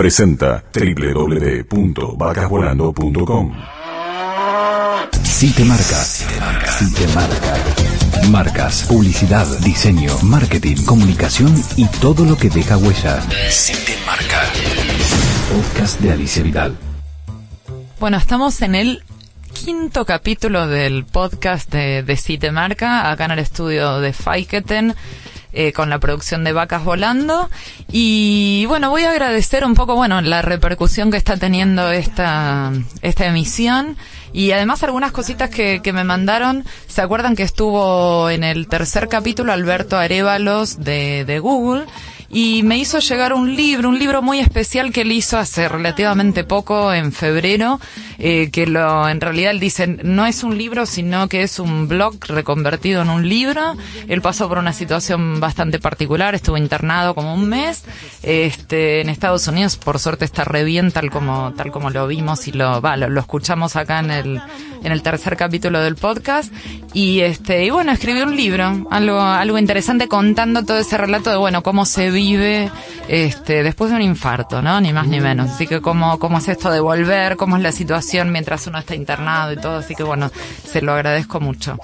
presenta www.vacasvolando.com. Si te marca, si te marca, si te marca. Marcas, publicidad, diseño, marketing, comunicación y todo lo que deja huella. Si te marca. Podcast de Alicia Vidal. Bueno, estamos en el quinto capítulo del podcast de, de Si te marca, acá en el estudio de Faiketen. Eh, con la producción de Vacas Volando. Y bueno, voy a agradecer un poco, bueno, la repercusión que está teniendo esta, esta emisión. Y además algunas cositas que, que me mandaron. ¿Se acuerdan que estuvo en el tercer capítulo Alberto Arevalos de, de Google? Y me hizo llegar un libro, un libro muy especial que él hizo hace relativamente poco, en febrero, eh, que lo, en realidad él dice, no es un libro, sino que es un blog reconvertido en un libro. Él pasó por una situación bastante particular, estuvo internado como un mes, este, en Estados Unidos, por suerte está re bien, tal como, tal como lo vimos y lo, va, lo, lo escuchamos acá en el, en el tercer capítulo del podcast. Y este, y bueno, escribió un libro, algo, algo interesante contando todo ese relato de, bueno, cómo se vive, este, después de un infarto, ¿no? Ni más ni menos. Así que cómo, cómo es esto de volver, cómo es la situación mientras uno está internado y todo. Así que bueno, se lo agradezco mucho.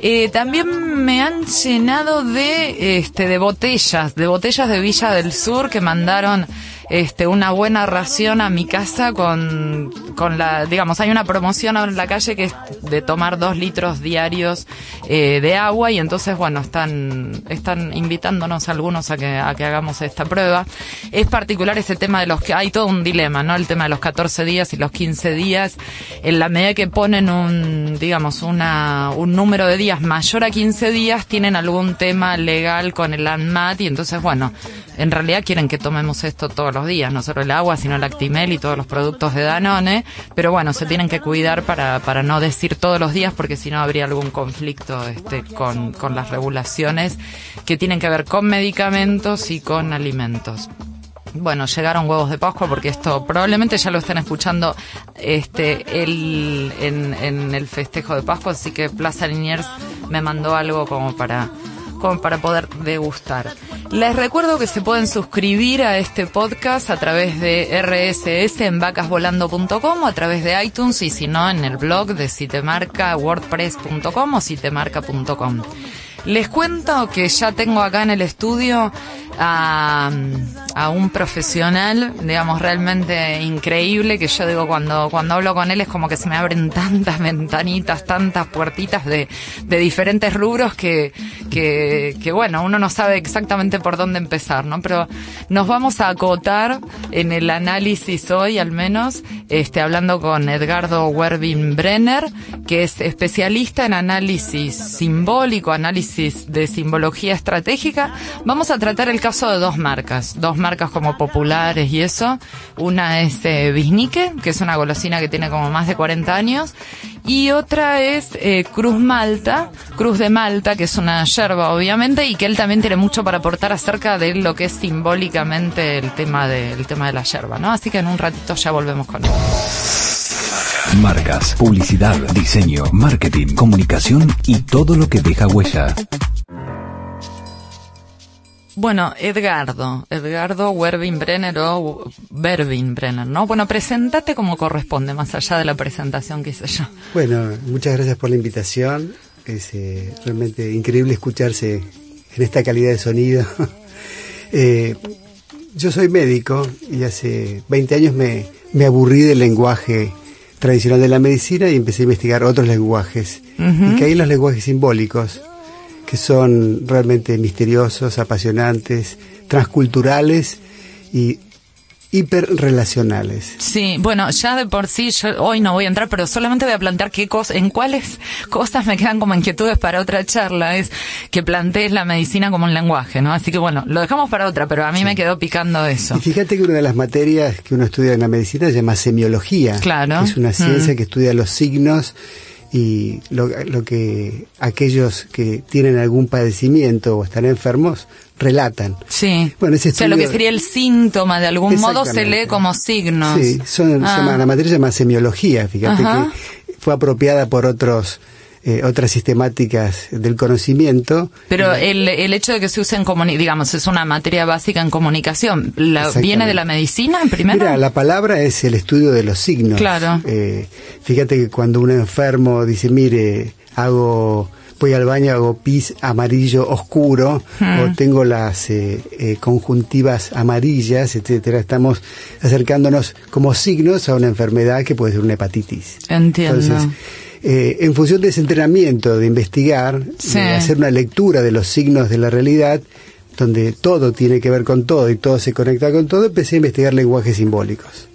Eh, también me han llenado de, este, de botellas, de botellas de Villa del Sur que mandaron este, una buena ración a mi casa con, con la, digamos, hay una promoción en la calle que es de tomar dos litros diarios eh, de agua y entonces, bueno, están, están invitándonos algunos a que, a que hagamos esta prueba. Es particular ese tema de los que, hay todo un dilema, ¿no? El tema de los 14 días y los 15 días. En la medida que ponen un, digamos, una, un número de días mayor a 15 días, tienen algún tema legal con el ANMAT y entonces, bueno, en realidad quieren que tomemos esto todos los días, no solo el agua, sino el Actimel y todos los productos de Danone, pero bueno, se tienen que cuidar para, para no decir todos los días porque si no habría algún conflicto este, con, con las regulaciones que tienen que ver con medicamentos y con alimentos. Bueno, llegaron huevos de Pascua porque esto probablemente ya lo estén escuchando este el, en, en el festejo de Pascua, así que Plaza Liniers me mandó algo como para para poder degustar. Les recuerdo que se pueden suscribir a este podcast a través de RSS en vacasvolando.com o a través de iTunes y si no en el blog de Sitemarca wordpress.com o sitemarca.com. Les cuento que ya tengo acá en el estudio a, un profesional, digamos, realmente increíble, que yo digo, cuando, cuando hablo con él es como que se me abren tantas ventanitas, tantas puertitas de, de diferentes rubros que, que, que, bueno, uno no sabe exactamente por dónde empezar, ¿no? Pero nos vamos a acotar en el análisis hoy, al menos, este, hablando con Edgardo Werbin Brenner, que es especialista en análisis simbólico, análisis de simbología estratégica. Vamos a tratar el caso de dos marcas, dos marcas como populares y eso. Una es eh, que es una golosina que tiene como más de 40 años, y otra es eh, Cruz Malta, Cruz de Malta, que es una yerba obviamente, y que él también tiene mucho para aportar acerca de lo que es simbólicamente el tema de, el tema de la yerba, ¿no? Así que en un ratito ya volvemos con él. Marcas, publicidad, diseño, marketing, comunicación y todo lo que deja huella. Bueno, Edgardo, Edgardo Werbin-Brenner o Berbin-Brenner, ¿no? Bueno, preséntate como corresponde, más allá de la presentación que hice yo. Bueno, muchas gracias por la invitación. Es eh, realmente increíble escucharse en esta calidad de sonido. eh, yo soy médico y hace 20 años me, me, aburrí del lenguaje tradicional de la medicina y empecé a investigar otros lenguajes. Uh -huh. Y caí en los lenguajes simbólicos que son realmente misteriosos, apasionantes, transculturales y hiperrelacionales. Sí, bueno, ya de por sí, yo hoy no voy a entrar, pero solamente voy a plantear qué cosas, en cuáles cosas me quedan como inquietudes para otra charla, es que plantees la medicina como un lenguaje, ¿no? Así que bueno, lo dejamos para otra, pero a mí sí. me quedó picando eso. Y fíjate que una de las materias que uno estudia en la medicina se llama semiología. Claro. Que es una ciencia mm. que estudia los signos y lo, lo, que aquellos que tienen algún padecimiento o están enfermos relatan. Sí. Bueno, ese estudio, o sea, lo que sería el síntoma de algún modo se lee como signos. Sí, son, ah. llama, la materia se llama semiología, fíjate Ajá. que fue apropiada por otros eh, otras sistemáticas del conocimiento. Pero el, el hecho de que se use en digamos, es una materia básica en comunicación, ¿viene de la medicina primero? Mira, la palabra es el estudio de los signos. Claro. Eh, fíjate que cuando un enfermo dice, mire, hago voy al baño, hago pis amarillo oscuro, o hmm. tengo las eh, eh, conjuntivas amarillas, etcétera. Estamos acercándonos como signos a una enfermedad que puede ser una hepatitis. Entiendo. Entonces, eh, en función de ese entrenamiento de investigar, de hacer una lectura de los signos de la realidad, donde todo tiene que ver con todo y todo se conecta con todo, empecé a investigar lenguajes simbólicos,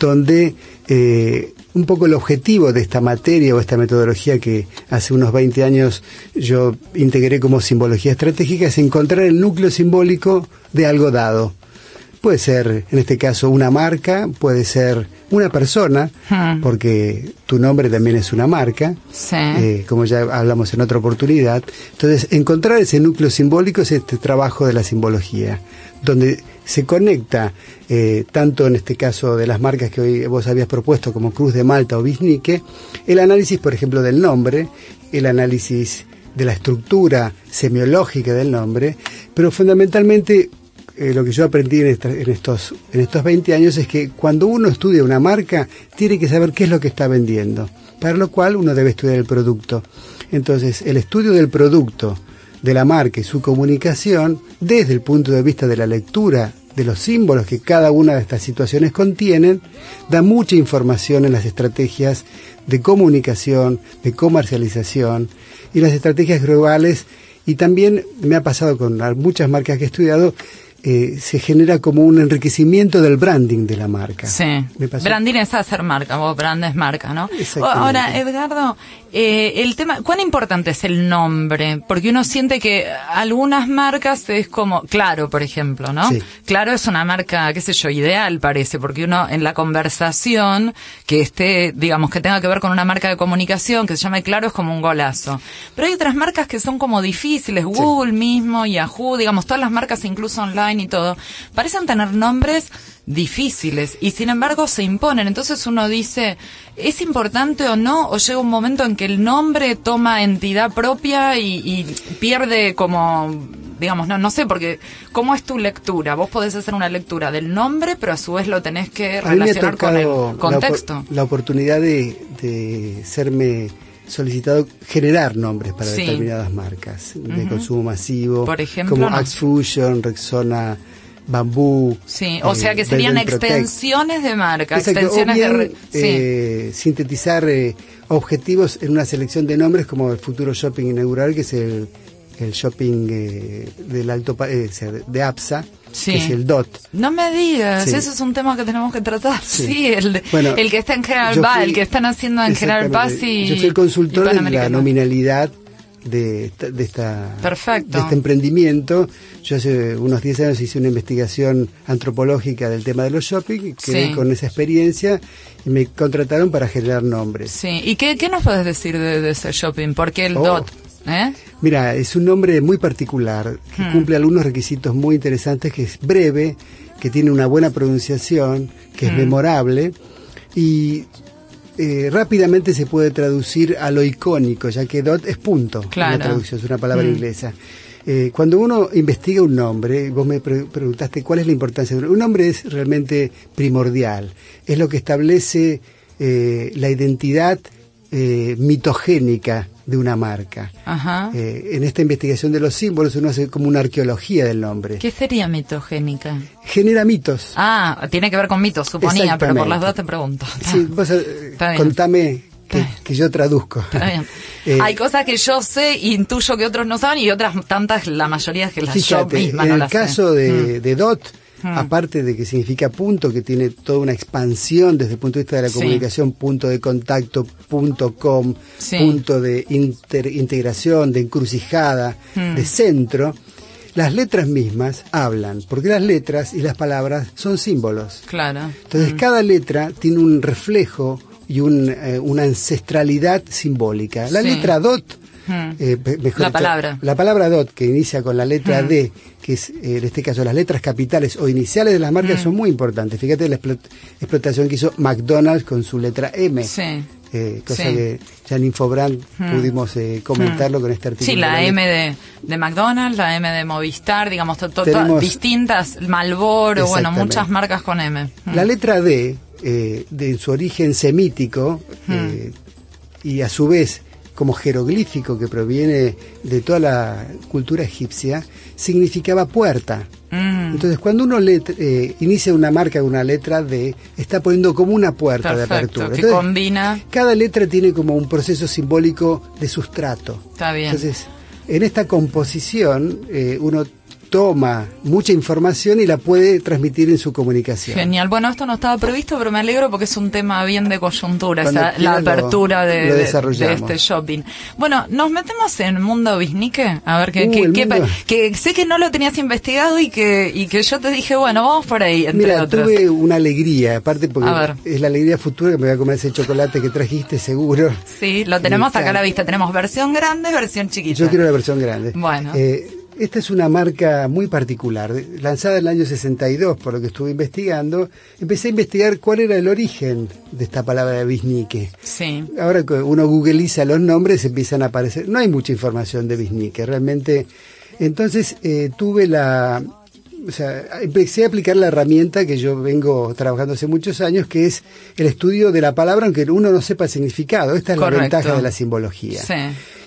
donde eh, un poco el objetivo de esta materia o esta metodología que hace unos 20 años yo integré como simbología estratégica es encontrar el núcleo simbólico de algo dado. Puede ser, en este caso, una marca, puede ser una persona, hmm. porque tu nombre también es una marca, eh, como ya hablamos en otra oportunidad. Entonces, encontrar ese núcleo simbólico es este trabajo de la simbología, donde se conecta, eh, tanto en este caso de las marcas que hoy vos habías propuesto, como Cruz de Malta o Bisnique, el análisis, por ejemplo, del nombre, el análisis de la estructura semiológica del nombre, pero fundamentalmente eh, lo que yo aprendí en, en, estos, en estos 20 años es que cuando uno estudia una marca, tiene que saber qué es lo que está vendiendo, para lo cual uno debe estudiar el producto. Entonces, el estudio del producto, de la marca y su comunicación, desde el punto de vista de la lectura de los símbolos que cada una de estas situaciones contienen, da mucha información en las estrategias de comunicación, de comercialización y las estrategias globales. Y también me ha pasado con muchas marcas que he estudiado eh, se genera como un enriquecimiento del branding de la marca. Sí. Branding es hacer marca, o brand es marca, ¿no? Ahora, Edgardo, eh, el tema, ¿cuán importante es el nombre? Porque uno siente que algunas marcas es como, claro, por ejemplo, ¿no? Claro es una marca, qué sé yo, ideal parece, porque uno en la conversación que esté, digamos, que tenga que ver con una marca de comunicación que se llame Claro es como un golazo. Pero hay otras marcas que son como difíciles, Google mismo, Yahoo, digamos, todas las marcas incluso online y todo, parecen tener nombres difíciles y sin embargo se imponen. Entonces uno dice, ¿es importante o no? ¿O llega un momento en que el nombre toma entidad propia y, pierde como, digamos, no, no sé, porque ¿cómo es tu lectura? Vos podés hacer una lectura del nombre, pero a su vez lo tenés que relacionar con el contexto. La, oportunidad de, de serme solicitado generar nombres para determinadas marcas de consumo masivo, Por ejemplo, como Axe Fusion, Rexona, Bambú. Sí, o sea que serían extensiones de marca, extensiones de eh, sintetizar eh, objetivos en una selección de nombres como el futuro shopping inaugural, que es el, el shopping eh, del alto de APSA. Que es el DOT. No me digas, eso es un tema que tenemos que tratar. Sí, el, el que está en General Paz, el que están haciendo en General Paz y. Yo soy el consultor de la nominalidad de, de, esta, Perfecto. de este emprendimiento. Yo hace unos 10 años hice una investigación antropológica del tema de los shopping, quedé con esa experiencia y me contrataron para generar nombres. Sí, ¿y qué, qué nos puedes decir de, ese shopping? Porque el oh. DOT? ¿Eh? Mira, es un nombre muy particular, que hmm. cumple algunos requisitos muy interesantes, que es breve, que tiene una buena pronunciación, que es hmm. memorable y eh, rápidamente se puede traducir a lo icónico, ya que dot es punto. Claro. traducción, es una palabra mm. inglesa. Eh, cuando uno investiga un nombre, vos me preguntaste cuál es la importancia de un nombre, es realmente primordial. Es lo que establece eh, la identidad mitogénica de una marca. Eh, en esta investigación de los símbolos uno hace como una arqueología del nombre. ¿Qué sería mitogénica? Genera mitos. Ah, tiene que ver con mitos, suponía, pero por las dudas te pregunto. Sí, vos, eh, contame que, yo traduzco. Eh, Hay cosas que yo sé, intuyo que otros no saben y otras tantas, la mayoría que las yo misma en el caso de, mm. de DOT, Hmm. aparte de que significa punto, que tiene toda una expansión desde el punto de vista de la comunicación, punto de contacto, punto com, punto de integración, de encrucijada, hmm. de centro, las letras mismas hablan, porque las letras y las palabras son símbolos. Claro. Entonces, hmm. cada letra tiene un reflejo y eh, una ancestralidad simbólica. La letra dot Hmm. Eh, la palabra. La palabra DOT, que inicia con la letra hmm. D, que es eh, en este caso las letras capitales o iniciales de las marcas, hmm. son muy importantes. Fíjate la explotación que hizo McDonald's con su letra M. eh, cosa que ya en Infobrand Hmm. pudimos eh, comentarlo con este artículo. Sí, la M de, de McDonald's, la M de Movistar, digamos, to- to- Tenemos- distintas, Malboro, bueno, muchas marcas con M. La letra D, eh, de su origen semítico, y a su vez como jeroglífico que proviene de toda la cultura egipcia, significaba puerta. Mm. Entonces, cuando uno le- eh, inicia una marca con una letra D, está poniendo como una puerta de apertura. que Entonces, combina, cada letra tiene como un proceso simbólico de sustrato. está bien. Entonces, en esta composición, eh, uno toma mucha información y la puede transmitir en su comunicación. Genial. Bueno, esto no estaba previsto, pero me alegro porque es un tema bien de coyuntura, esa- la lo- apertura de, lo este shopping. Bueno, nos metemos en el mundo bisnique, a ver qué, Uh, mundo. que sé que no lo tenías investigado y que, y que yo te dije, bueno, vamos por ahí, entre Mira, otros. tuve una alegría, aparte porque es la alegría futura que me voy a comer ese chocolate que trajiste seguro. Sí, lo tenemos acá a la vista. Tenemos versión grande, versión chiquita. Yo quiero la versión grande. Bueno. Eh, esta es una marca muy particular, de- lanzada en el año 62, por lo que estuve investigando. Empecé a investigar cuál era el origen de esta palabra bisnique. Sí. Ahora que uno googliza los nombres, empiezan a aparecer. No hay mucha información de bisnique, realmente. Entonces eh, tuve la. O sea, empecé a aplicar la herramienta que yo vengo trabajando hace muchos años, que es el estudio de la palabra, aunque uno no sepa el significado. Esta es Correcto. la ventaja de la simbología. Sí.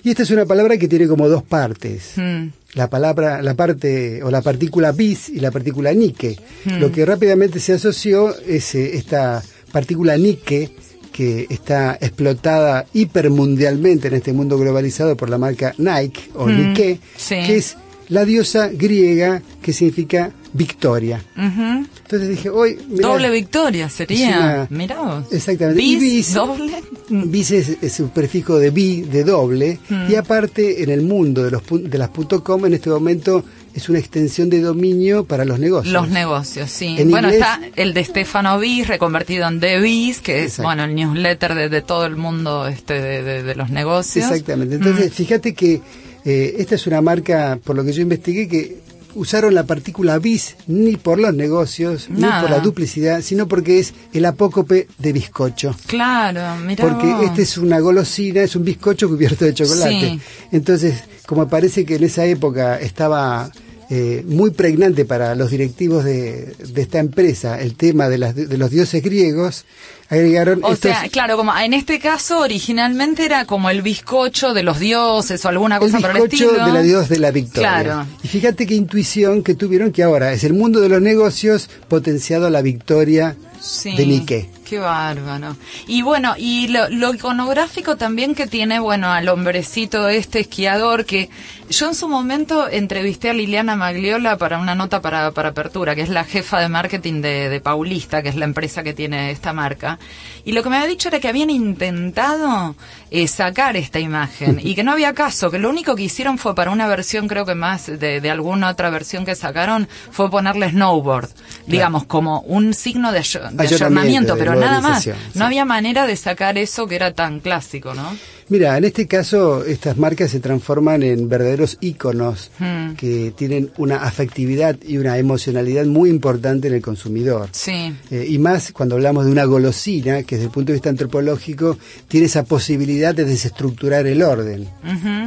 Y esta es una palabra que tiene como dos partes. Mm. La palabra, la parte o la partícula bis y la partícula nique. Hmm. Lo que rápidamente se asoció es eh, esta partícula nique que está explotada hipermundialmente en este mundo globalizado por la marca Nike o Hmm. Nike, Sí. que es la diosa griega que significa victoria. Entonces dije, hoy mirá, Doble victoria sería. Una- Mirá vos. Exactamente. Y Bis, doble. Mm. Bis es, es un prefijo de bi, de doble, y aparte en el mundo de, los, de las .com en este momento es una extensión de dominio para los negocios. Los negocios, sí. En bueno, inglés- está el de Stefano Bis reconvertido en The Bis, que es, Exacto. bueno, el newsletter de, de todo el mundo este de, de- de los negocios. Exactamente. Entonces, fíjate que eh, esta es una marca, por lo que yo investigué, que usaron la partícula bis ni por los negocios, Nada. ni por la duplicidad, sino porque es el apócope de bizcocho. Claro, mira. Porque este es una golosina, es un bizcocho cubierto de chocolate. Sí. Entonces, como parece que en esa época estaba eh, muy pregnante para los directivos de, de esta empresa el tema de, las, de los dioses griegos, agregaron O estos- sea, claro, como en este caso originalmente era como el bizcocho de los dioses o alguna el cosa por el bizcocho de la dios de la victoria. Claro. Y fíjate qué intuición que tuvieron que ahora es el mundo de los negocios potenciado a la victoria Sí, de Nike. Qué bárbaro. Y bueno, y lo, lo iconográfico también que tiene, bueno, al hombrecito este esquiador que yo en su momento entrevisté a Liliana Magliola para una nota para, para Apertura, que es la jefa de marketing de, de Paulista, que es la empresa que tiene esta marca. Y lo que me había dicho era que habían intentado eh, sacar esta imagen y que no había caso, que lo único que hicieron fue para una versión, creo que más de, de alguna otra versión que sacaron, fue ponerle snowboard, digamos, como un signo de, de Ayornamiento, pero nada más. sí. No había manera de sacar eso que era tan clásico, ¿no? Mira, en este caso estas marcas se transforman en verdaderos íconos Hmm. que tienen una afectividad y una emocionalidad muy importante en el consumidor. Sí. Eh, y más cuando hablamos de una golosina que desde el punto de vista antropológico tiene esa posibilidad de desestructurar el orden.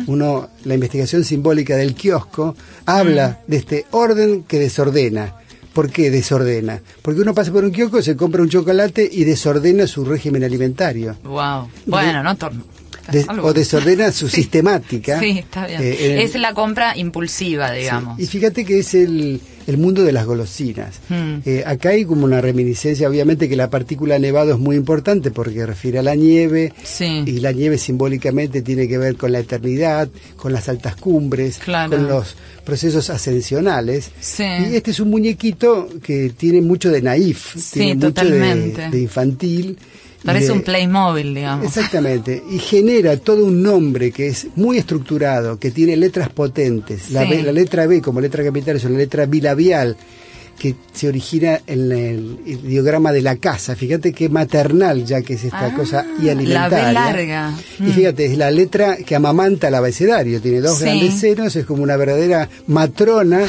Uno, la investigación simbólica del kiosco habla de este orden que desordena. ¿Por qué desordena? Porque uno pasa por un kiosco, se compra un chocolate y desordena su régimen alimentario. Wow. Bueno, no to- De- algo- o desordena su Sí. sistemática. Sí, está bien. Eh, el- es la compra impulsiva, digamos. Sí. Y fíjate que es el, el mundo de las golosinas. Hmm. Eh, acá hay como una reminiscencia, obviamente que la partícula nevado es muy importante porque refiere a la nieve Sí. y la nieve simbólicamente tiene que ver con la eternidad, con las altas cumbres, Claro. con los procesos ascensionales. Sí. Y este es un muñequito que tiene mucho de naif, Sí, tiene mucho de infantil. Parece de- un Playmobil, digamos. Exactamente, y genera todo un nombre que es muy estructurado, que tiene letras potentes. La. B- la letra B como letra capital es una letra bilabial que se origina en el ideograma de la casa. Fíjate qué maternal ya que es esta Ah, cosa y la alimentaria. B larga. Y Mm. fíjate, es la letra que amamanta el abecedario, tiene dos Sí. grandes senos, es como una verdadera matrona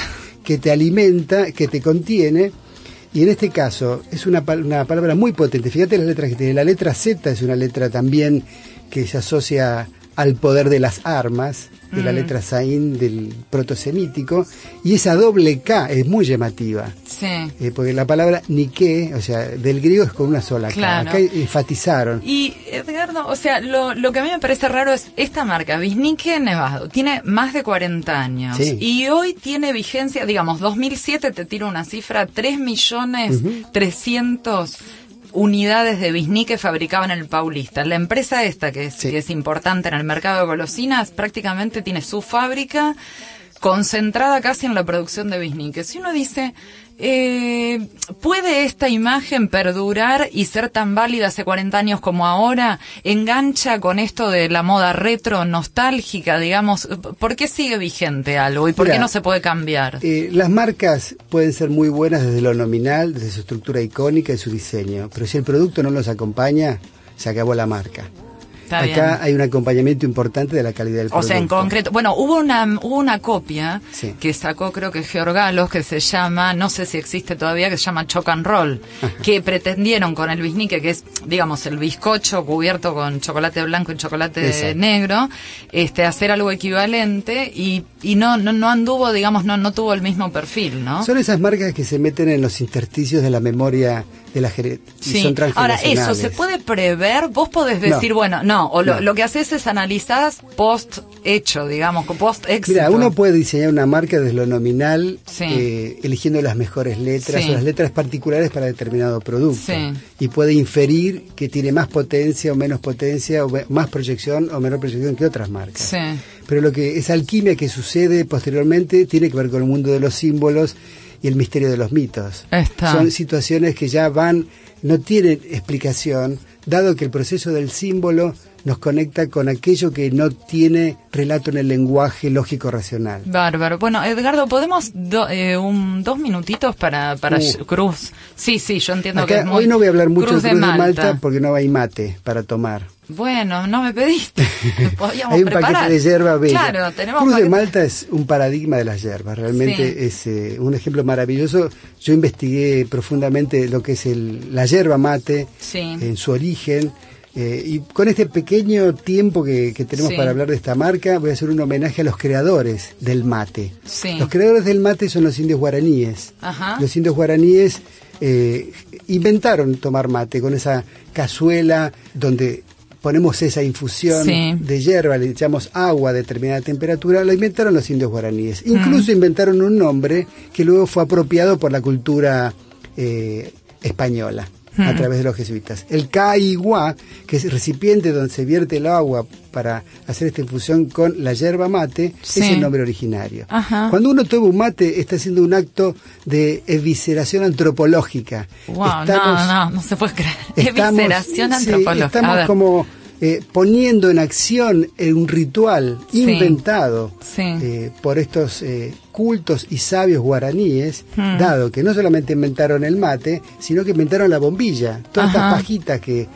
que te alimenta, que te contiene. Y en este caso es una, una palabra muy potente. Fíjate las letras que tiene. La letra Z es una letra también que se asocia al poder de las armas de la mm. letra Saín del protosemítico, y esa doble K es muy llamativa. Sí. Eh, porque la palabra Nike, o sea, del griego es con una sola K. Acá enfatizaron. Y Edgardo, o sea, lo, lo, que a mí me parece raro es esta marca, Bisnique Nevado, tiene más de 40 años. Y hoy tiene vigencia, digamos, 2007 te tiro una cifra, 3 millones 300 unidades de bisní que fabricaban el Paulista. La empresa esta, que es, es importante en el mercado de golosinas, prácticamente tiene su fábrica concentrada casi en la producción de bisní. Que si uno dice, eh, ¿Puede esta imagen perdurar y ser tan válida hace 40 años como ahora? ¿Engancha con esto de la moda retro, nostálgica, digamos? ¿Por qué sigue vigente algo y por qué no se puede cambiar? Eh, las marcas pueden ser muy buenas desde lo nominal, desde su estructura icónica y su diseño, pero si el producto no los acompaña, se acabó la marca. Acá hay un acompañamiento importante de la calidad del producto. O sea, en concreto, bueno, hubo una, hubo una copia que sacó creo que Georgalos que se llama, no sé si existe todavía, que se llama Choc and Roll, que pretendieron con el bisnique, que es, digamos, el bizcocho cubierto con chocolate blanco y chocolate negro, este, hacer algo equivalente y, y no, no, no anduvo, digamos, no, no tuvo el mismo perfil, ¿no? Son esas marcas que se meten en los intersticios de la memoria de la sí. Ahora, eso, ¿se puede prever? Vos podés decir, bueno, no, o lo, que haces es analizar post hecho, digamos, post éxito. Mira, uno puede diseñar una marca desde lo nominal, eh, eligiendo las mejores letras o las letras particulares para determinado producto. Y puede inferir que tiene más potencia o menos potencia, o más proyección o menor proyección que otras marcas. Pero lo que esa alquimia que sucede posteriormente tiene que ver con el mundo de los símbolos y el misterio de los mitos. Son situaciones que ya van, no tienen explicación, dado que el proceso del símbolo nos conecta con aquello que no tiene relato en el lenguaje lógico racional. Bárbaro. Bueno, Edgardo, ¿podemos eh, un, dos minutitos para, para uh. Cruz? Sí, sí, yo entiendo que es Hoy no voy a hablar mucho de Cruz de Malta porque no hay mate para tomar. Bueno, no me pediste. Hay un paquete de hierba bella. Claro, tenemos Cruz de Malta es un paradigma de las hierbas. Realmente es eh, un ejemplo maravilloso. Yo investigué profundamente lo que es el, la hierba mate en su origen. Eh, y con este pequeño tiempo que, tenemos para hablar de esta marca, voy a hacer un homenaje a los creadores del mate. Los creadores del mate son los indios guaraníes. Los indios guaraníes eh, inventaron tomar mate con esa cazuela donde ponemos esa infusión de hierba, le echamos agua a determinada temperatura, lo inventaron los indios guaraníes. Incluso inventaron un nombre que luego fue apropiado por la cultura eh, española a través de los jesuitas. El caigua, que es el recipiente donde se vierte el agua para hacer esta infusión con la yerba mate, es el nombre originario. Cuando uno toma un mate, está haciendo un acto de evisceración antropológica. Wow, no, no, no se puede creer. evisceración antropológica. estamos como eh, poniendo en acción un ritual inventado eh, por estos eh, cultos y sabios guaraníes, hmm. dado que no solamente inventaron el mate, sino que inventaron la bombilla, todas estas pajitas que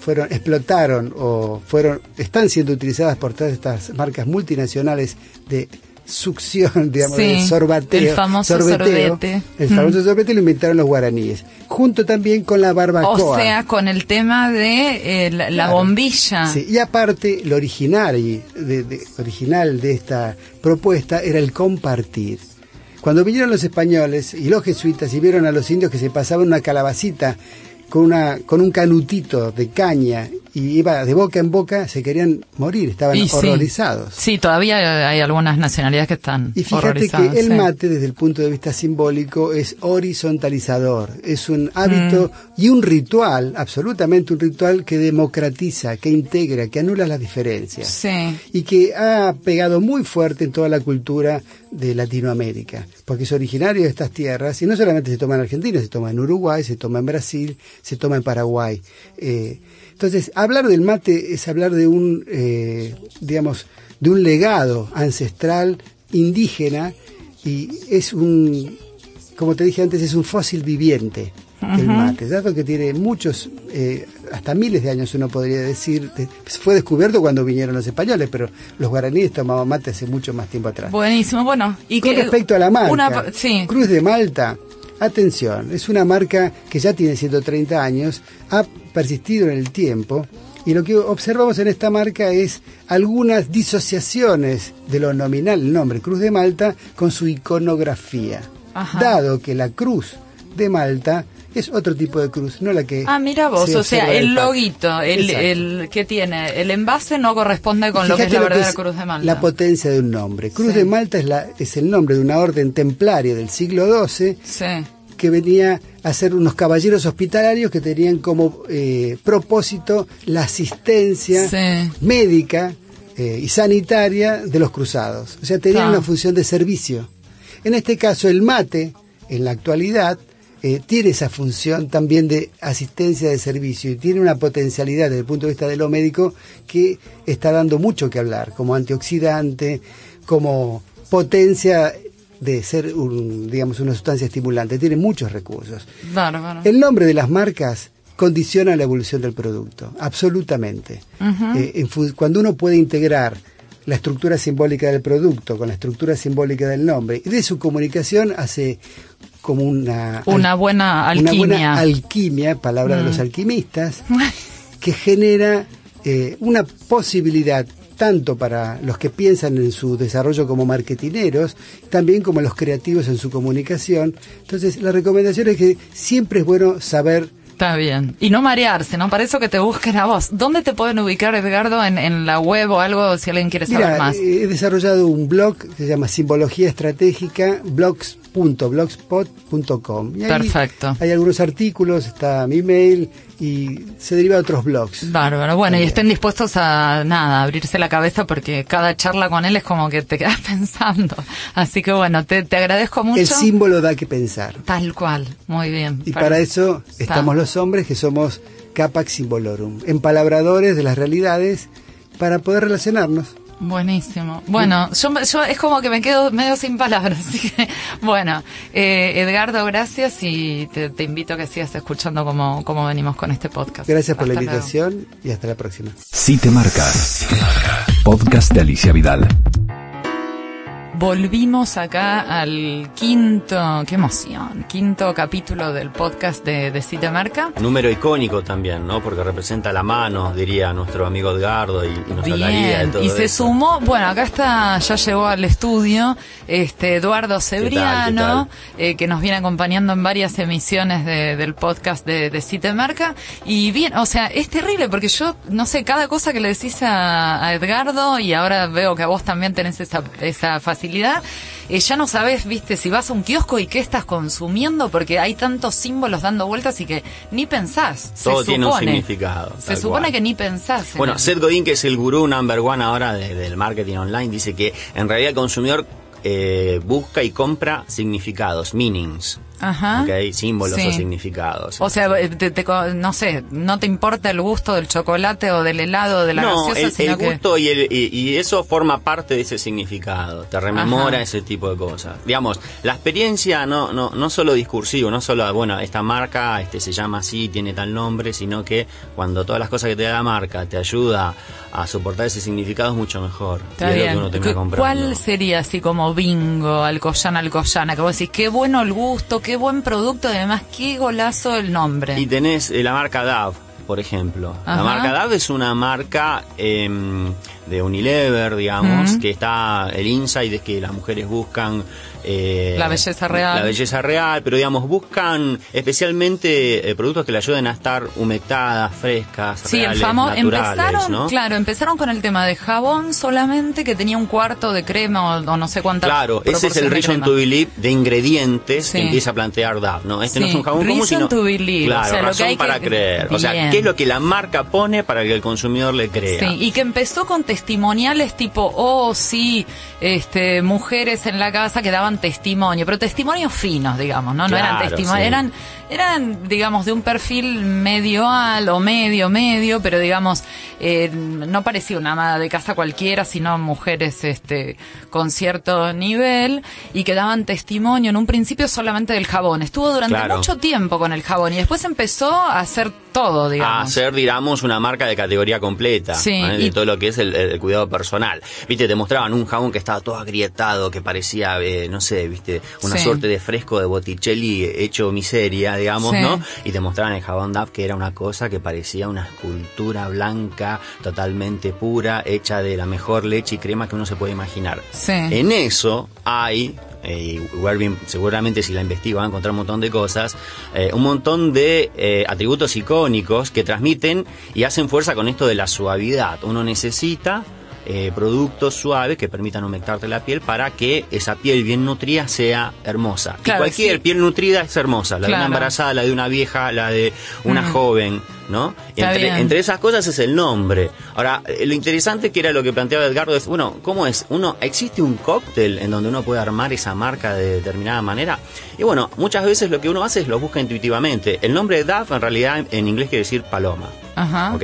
fueron explotaron o fueron están siendo utilizadas por todas estas marcas multinacionales de succión, digamos, de sorbateo. El famoso sorbete. El famoso sorbete lo inventaron los guaraníes. Junto también con la barbacoa. O sea, con el tema de eh, la, bombilla. Sí, y aparte, lo original, de, original de esta propuesta era el compartir. Cuando vinieron los españoles y los jesuitas y vieron a los indios que se pasaban una calabacita con, una, con un canutito de caña y iba de boca en boca, se querían morir, estaban horrorizados. Sí. todavía hay algunas nacionalidades que están Y fíjate que el mate, desde el punto de vista simbólico, es horizontalizador, es un hábito mm. y un ritual, absolutamente un ritual que democratiza, que integra, que anula las diferencias. Sí. Y que ha pegado muy fuerte en toda la cultura de Latinoamérica, porque es originario de estas tierras y no solamente se toma en Argentina, se toma en Uruguay, se toma en Brasil, se toma en Paraguay. Eh, entonces, hablar del mate es hablar de un, eh, digamos, de un legado ancestral indígena y es un, como te dije antes, es un fósil viviente el mate, dado que tiene muchos, eh, hasta miles de años uno podría decir, fue descubierto cuando vinieron los españoles, pero los guaraníes tomaban mate hace mucho más tiempo atrás. Buenísimo, bueno. Y Con respecto a la marca, Cruz de Malta atención, es una marca que ya tiene 130 años, ha persistido en el tiempo y lo que observamos en esta marca es algunas disociaciones de lo nominal, el nombre Cruz de Malta, con su iconografía. Dado que la Cruz de Malta es otro tipo de cruz, no la que... Ah, mira vos, o sea, el loguito, el, el, que tiene, el envase no corresponde con lo que es la verdadera Cruz de Malta. La potencia de un nombre. Cruz de Malta es, la, es el nombre de una orden templaria del siglo XII que venía a ser unos caballeros hospitalarios que tenían como eh, propósito la asistencia médica eh, y sanitaria de los cruzados. O sea, tenían una función de servicio. En este caso, el mate, en la actualidad, eh, tiene esa función también de asistencia de servicio y tiene una potencialidad desde el punto de vista de lo médico que está dando mucho que hablar, como antioxidante, como potencia de ser un, digamos una sustancia estimulante, tiene muchos recursos. El nombre de las marcas condiciona la evolución del producto, absolutamente. Eh, cuando uno puede integrar la estructura simbólica del producto con la estructura simbólica del nombre y de su comunicación hace como una, una buena alquimia. Una buena alquimia, palabra de los mm. alquimistas, que genera eh, una posibilidad tanto para los que piensan en su desarrollo como marketineros, también como los creativos en su comunicación. Entonces, la recomendación es que siempre es bueno saber Está bien. Y no marearse, ¿no? Para eso que te busquen a vos. ¿Dónde te pueden ubicar, Edgardo, en, la web o algo si alguien quiere saber más? He desarrollado un blog que se llama Simbología Estratégica, blogs.blogspot.com. Perfecto. Hay algunos artículos, está mi mail y se deriva de otros blogs. Bárbaro. Bueno, y estén dispuestos a nada, abrirse la cabeza porque cada charla con él es como que te quedas pensando. Así que bueno, te, agradezco mucho. El símbolo da que pensar. Tal cual. Muy bien. Y para, eso estamos los hombres que somos capax symbolorum, empalabradores de las realidades para poder relacionarnos. Buenísimo. Bueno, yo, es como que me quedo medio sin palabras. Así que, bueno, eh, Edgardo, gracias y te, invito a que sigas escuchando como, como venimos con este podcast. Gracias por la invitación y hasta la próxima. Si te marcas. Podcast de Alicia Vidal volvimos acá al quinto, qué emoción, quinto capítulo del podcast de, de Cita Marca. Número icónico también, ¿no? Porque representa la mano, diría nuestro amigo Edgardo, y, nos hablaría de todo Y se sumó, bueno, acá está, ya llegó al estudio, este Eduardo Cebriano, eh, que nos viene acompañando en varias emisiones del podcast de, de Cita Marca. Y bien, o sea, es terrible porque yo, no sé, cada cosa que le decís a, a Edgardo, y ahora veo que a vos también tenés esa, esa facilidad eh, ya no sabes, viste, si vas a un kiosco y qué estás consumiendo, porque hay tantos símbolos dando vueltas y que ni pensás. Todo tiene un significado. Se supone que ni pensás. Bueno, Seth Godin, que es el gurú number one ahora del marketing online, dice que en realidad el consumidor eh, busca y compra significados, meanings. Ajá. Okay, símbolos o significados. O sea, no sé, no te importa el gusto del chocolate o del helado o de la no, gaseosa, el, gusto y, el, y, eso forma parte de ese significado, te rememora ese tipo de cosas. Digamos, la experiencia no, no, no solo discursivo, no solo, bueno, esta marca este se llama así, tiene tal nombre, sino que cuando todas las cosas que te da la marca te ayuda a soportar ese significado es mucho mejor. ¿Cuál sería así como bingo, alcoyana, alcoyana? Que vos decís, qué bueno el gusto, qué buen producto además qué golazo el nombre. Y tenés eh, la marca DAV, por ejemplo. La marca DAV es una marca em, de Unilever, digamos, que está el insight de que las mujeres buscan eh, la belleza real. La belleza real, pero digamos, buscan especialmente eh, productos que le ayuden a estar humectadas, frescas, sí, el empezaron, claro, empezaron con el tema de jabón solamente que tenía un cuarto de crema o, no sé cuántas Claro, ese es el reason to believe de ingredientes que empieza a plantear DAP, ¿no? Este no es un jabón común, sino to believe. Claro, o sea, razón para creer. O sea, ¿qué es lo que la marca pone para que el consumidor le crea? Sí, y que empezó con testimoniales tipo, oh, sí, este, mujeres en la casa que daban testimonio, pero testimonios finos, digamos, ¿no? no eran testimonios, eran eran, digamos, de un perfil medio al o medio, medio, pero digamos, eh, no parecía una amada de casa cualquiera, sino mujeres este, con cierto nivel y que daban testimonio en un principio solamente del jabón. Estuvo durante mucho tiempo con el jabón y después empezó a hacer todo, digamos. A hacer, digamos, una marca de categoría completa. Sí, y- De todo lo que es el, el cuidado personal. Viste, te mostraban un jabón que estaba todo agrietado, que parecía, eh, no sé, viste, una Sí. suerte de fresco de Botticelli hecho miseria, digamos, Sí. ¿no? Y te mostraban el jabón DAF que era una cosa que parecía una escultura blanca, totalmente pura, hecha de la mejor leche y crema que uno se puede imaginar. Sí. En eso hay, eh, y Wervin seguramente si la investiga va a encontrar un montón de cosas, eh, un montón de eh, atributos icónicos que transmiten y hacen fuerza con esto de la suavidad. Uno necesita eh, productos suaves que permitan humectarte la piel para que esa piel bien nutrida sea hermosa. Y Claro, cualquier sí. piel nutrida es hermosa, la de una embarazada, la de una vieja, la de una Mm. joven, ¿no? Entre, entre esas cosas es el nombre. Ahora, eh, lo interesante que era lo que planteaba Edgardo es, bueno, ¿cómo es? Uno, ¿existe un cóctel en donde uno puede armar esa marca de determinada manera? Y bueno, muchas veces lo que uno hace es lo busca intuitivamente. El nombre de DAF en realidad en inglés quiere decir paloma. Ajá. ¿Ok?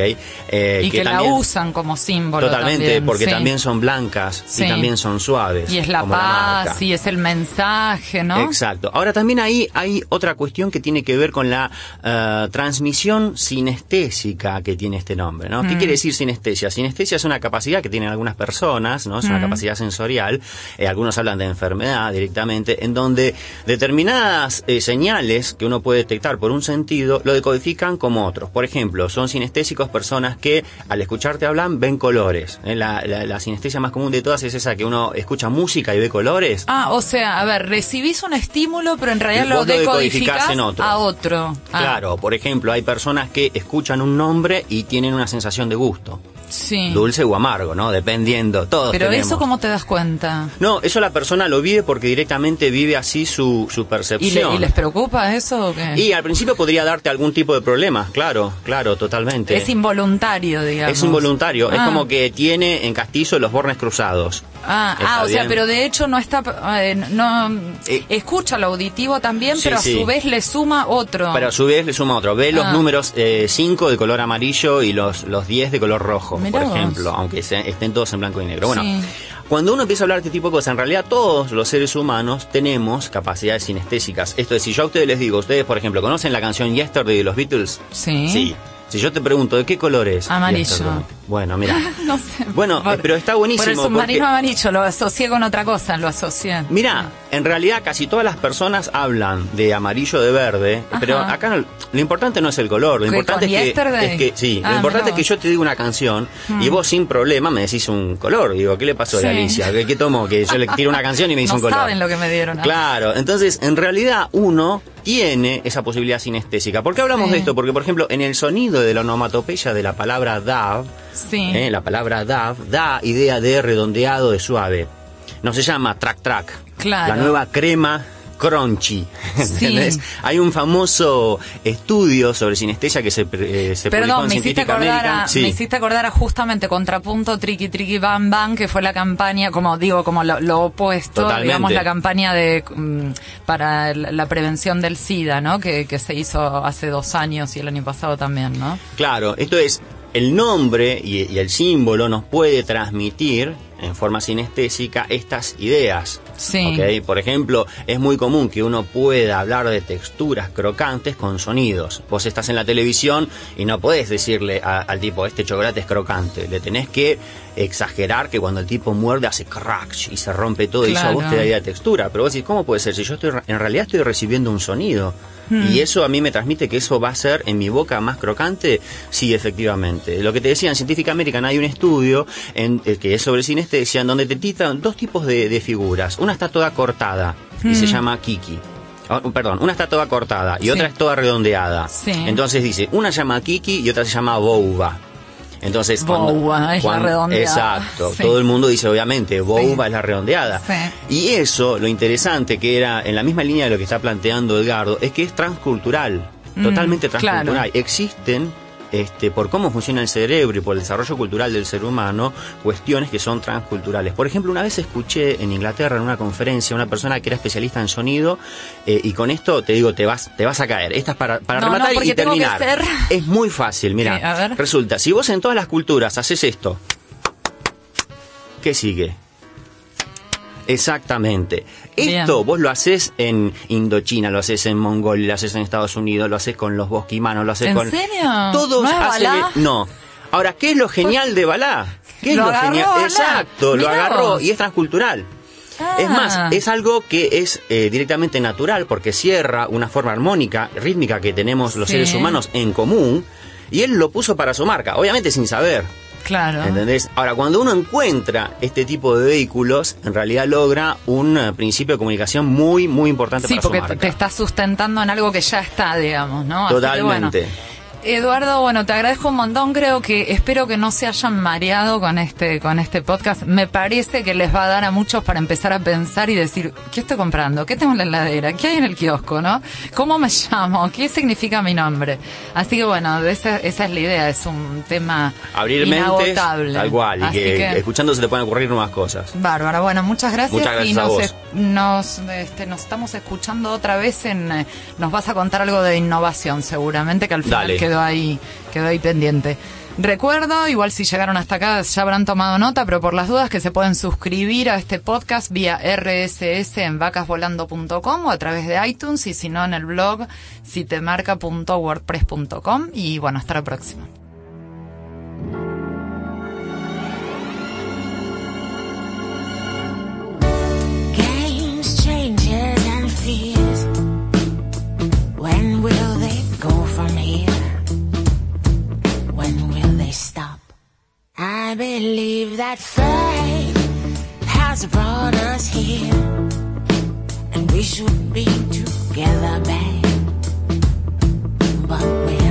Eh, y que, la también- usan como símbolo. Totalmente, también, porque sí. también son blancas Sí. y también son suaves. Y es la paz, marca. y es el mensaje, ¿no? Exacto. Ahora también ahí hay otra cuestión que tiene que ver con la eh, transmisión sinestésica que tiene este nombre, ¿no? Mm. ¿Qué quiere decir sinestesia? Sinestesia es una capacidad que tienen algunas personas, ¿no? Es una Mm. capacidad sensorial. eh, algunos hablan de enfermedad directamente, en donde determinadas eh, señales que uno puede detectar por un sentido lo decodifican como otros. Por ejemplo, son sinestésicos personas que al escucharte hablan ven colores. ¿eh? La, la- la sinestesia más común de todas es esa que uno escucha música y ve colores. Ah, o sea, a ver, recibís un estímulo, pero en realidad lo decodificás en otro. a otro. Ah, Claro, por ejemplo, hay personas que escuchan un nombre y tienen una sensación de gusto, Sí. dulce o amargo, ¿no? Dependiendo, todos Pero tenemos. eso, ¿cómo te das cuenta? No, eso la persona lo vive porque directamente vive así su, su ¿Y, le- percepción. y les preocupa eso o qué? Y al principio podría darte algún tipo de problema, claro, claro, totalmente. Es involuntario, digamos. Es involuntario, es Ah. como que tiene en Castillo los bornes cruzados. Ah, ah, o sea, pero de hecho no está, eh, no, Eh, escucha lo auditivo también, sí, pero a sí. su vez le suma otro. Pero a su vez le suma otro. Ve los Ah. números 5 de color amarillo y los, los 10 de color rojo, Mirá por vos. ejemplo, aunque se- estén todos en blanco y negro. Bueno, Sí. cuando uno empieza a hablar de este tipo de cosas, en realidad todos los seres humanos tenemos capacidades sinestésicas. Esto es, si yo a ustedes les digo, ustedes, por ejemplo, ¿conocen la canción Yesterday de los Beatles? Sí. Sí. Si yo te pregunto, ¿de qué color es? Amarillo. Yesterday? Bueno, mira. no sé. Bueno, pero está buenísimo Por el submarino porque- amarillo, lo asocié con otra cosa, lo asocié. Mira, en realidad casi todas las personas hablan de amarillo de verde, Ajá. pero acá no- lo importante no es el color, lo ¿Que importante es que, Yesterday? es que- sí, Ah, lo importante mirá es que yo te digo una canción y vos sin problema me decís un color. Digo, ¿qué le pasó Sí. a Alicia? ¿Qué, qué tomó? Que yo le tiro una canción y me dice No un color. saben lo que me dieron. ¿ah? Claro, entonces en realidad uno tiene esa posibilidad sinestésica. ¿Por qué hablamos Sí. de esto? Porque, por ejemplo, en el sonido de la onomatopeya de la palabra DAV, Sí. ¿eh? la palabra DAV da idea de redondeado, de suave. No se llama track track. Claro. La nueva crema crunchy. Sí. Hay un famoso estudio sobre sinestesia que se, eh, se publicó Perdón, en me hiciste, acordar a, Sí. me hiciste acordar a justamente Contrapunto Triqui Triqui Bam Bam, que fue la campaña, como digo, como lo, lo opuesto, Totalmente. digamos, la campaña de mm, para la prevención del SIDA, ¿no? Que, que se hizo hace dos años y el año pasado también, ¿no? Claro, esto es, el nombre y, el símbolo nos puede transmitir en forma sinestésica estas ideas. Sí. Por ejemplo, es muy común que uno pueda hablar de texturas crocantes con sonidos. Vos estás en la televisión y no podés decirle a- al tipo, este chocolate es crocante. Le tenés que exagerar que cuando el tipo muerde hace crack y se rompe todo y eso a vos te da idea de textura. Pero vos decís, ¿cómo puede ser? Si yo estoy, en realidad estoy recibiendo un sonido. Hmm. Y eso a mí me transmite que eso va a ser en mi boca más crocante. Sí, efectivamente. Lo que te decía en Científica American hay un estudio en, eh, que es sobre sinestesia en donde te titran dos tipos de, de figuras. Una está toda cortada y se llama Kiki. Ah, perdón, una está toda cortada y Sí. otra es toda redondeada. Sí. Entonces dice, una se llama Kiki y otra se llama Bouva. Entonces, cuando- Bouva, es la cuando- redondeada. Exacto, Sí. todo el mundo dice obviamente, Bouva es la redondeada. Y eso, lo interesante que era en la misma línea de lo que está planteando Edgardo, es que es transcultural, Mm, totalmente claro. transcultural. Existen, este, por cómo funciona el cerebro y por el desarrollo cultural del ser humano, cuestiones que son transculturales. Por ejemplo, una vez escuché en Inglaterra en una conferencia una persona que era especialista en sonido eh, y con esto te digo, te vas, te vas a caer. Esta es para, para No, rematar y terminar. ser- Es muy fácil, mira. Sí. Resulta, si vos en todas las culturas haces esto, ¿qué sigue? Exactamente. Esto vos lo haces en Indochina, lo haces en Mongolia, lo haces en Estados Unidos, lo haces con los bosquimanos, lo haces ¿En con... serio? Todos ¿No hacen... Balá? No. Ahora, ¿qué es lo genial de Balá? ¿Qué es Lo lo, agarró genial? Balá. Exacto, lo agarró vos. y es transcultural. Ah. Es más, es algo que es eh, directamente natural porque cierra una forma armónica, rítmica que tenemos los Sí. seres humanos en común y él lo puso para su marca, obviamente sin saber. Claro. ¿Entendés? Ahora, cuando uno encuentra este tipo de vehículos, en realidad logra un eh, principio de comunicación muy, muy importante Sí, para su porque marca. te estás sustentando en algo que ya está, digamos, ¿no? Así que, Totalmente. bueno. Eduardo, bueno, te agradezco un montón. Creo que espero que no se hayan mareado con este con este podcast. Me parece que les va a dar a muchos para empezar a pensar y decir, ¿qué estoy comprando? ¿Qué tengo en la heladera? ¿Qué hay en el kiosco, no? ¿Cómo me llamo? ¿Qué significa mi nombre? Así que bueno, esa, esa es la idea, es un tema Abrir mentes, tal cual, y que, que- escuchando se le pueden ocurrir nuevas cosas. Bárbara, bueno, muchas gracias. Muchas gracias y a nos, vos. Nos, este, nos estamos escuchando otra vez en... eh, nos vas a contar algo de innovación, seguramente, que al final Dale. quedó ahí, quedó ahí pendiente. Recuerdo, igual si llegaron hasta acá ya habrán tomado nota, pero por las dudas que se pueden suscribir a este podcast vía RSS en vacasvolando.com o a través de iTunes y si no en el blog sitemarca.wordpress.com y bueno, hasta la próxima. Changes. When will they go from here? When will they stop? I believe that fate has brought us here, and we should be together, babe. But we're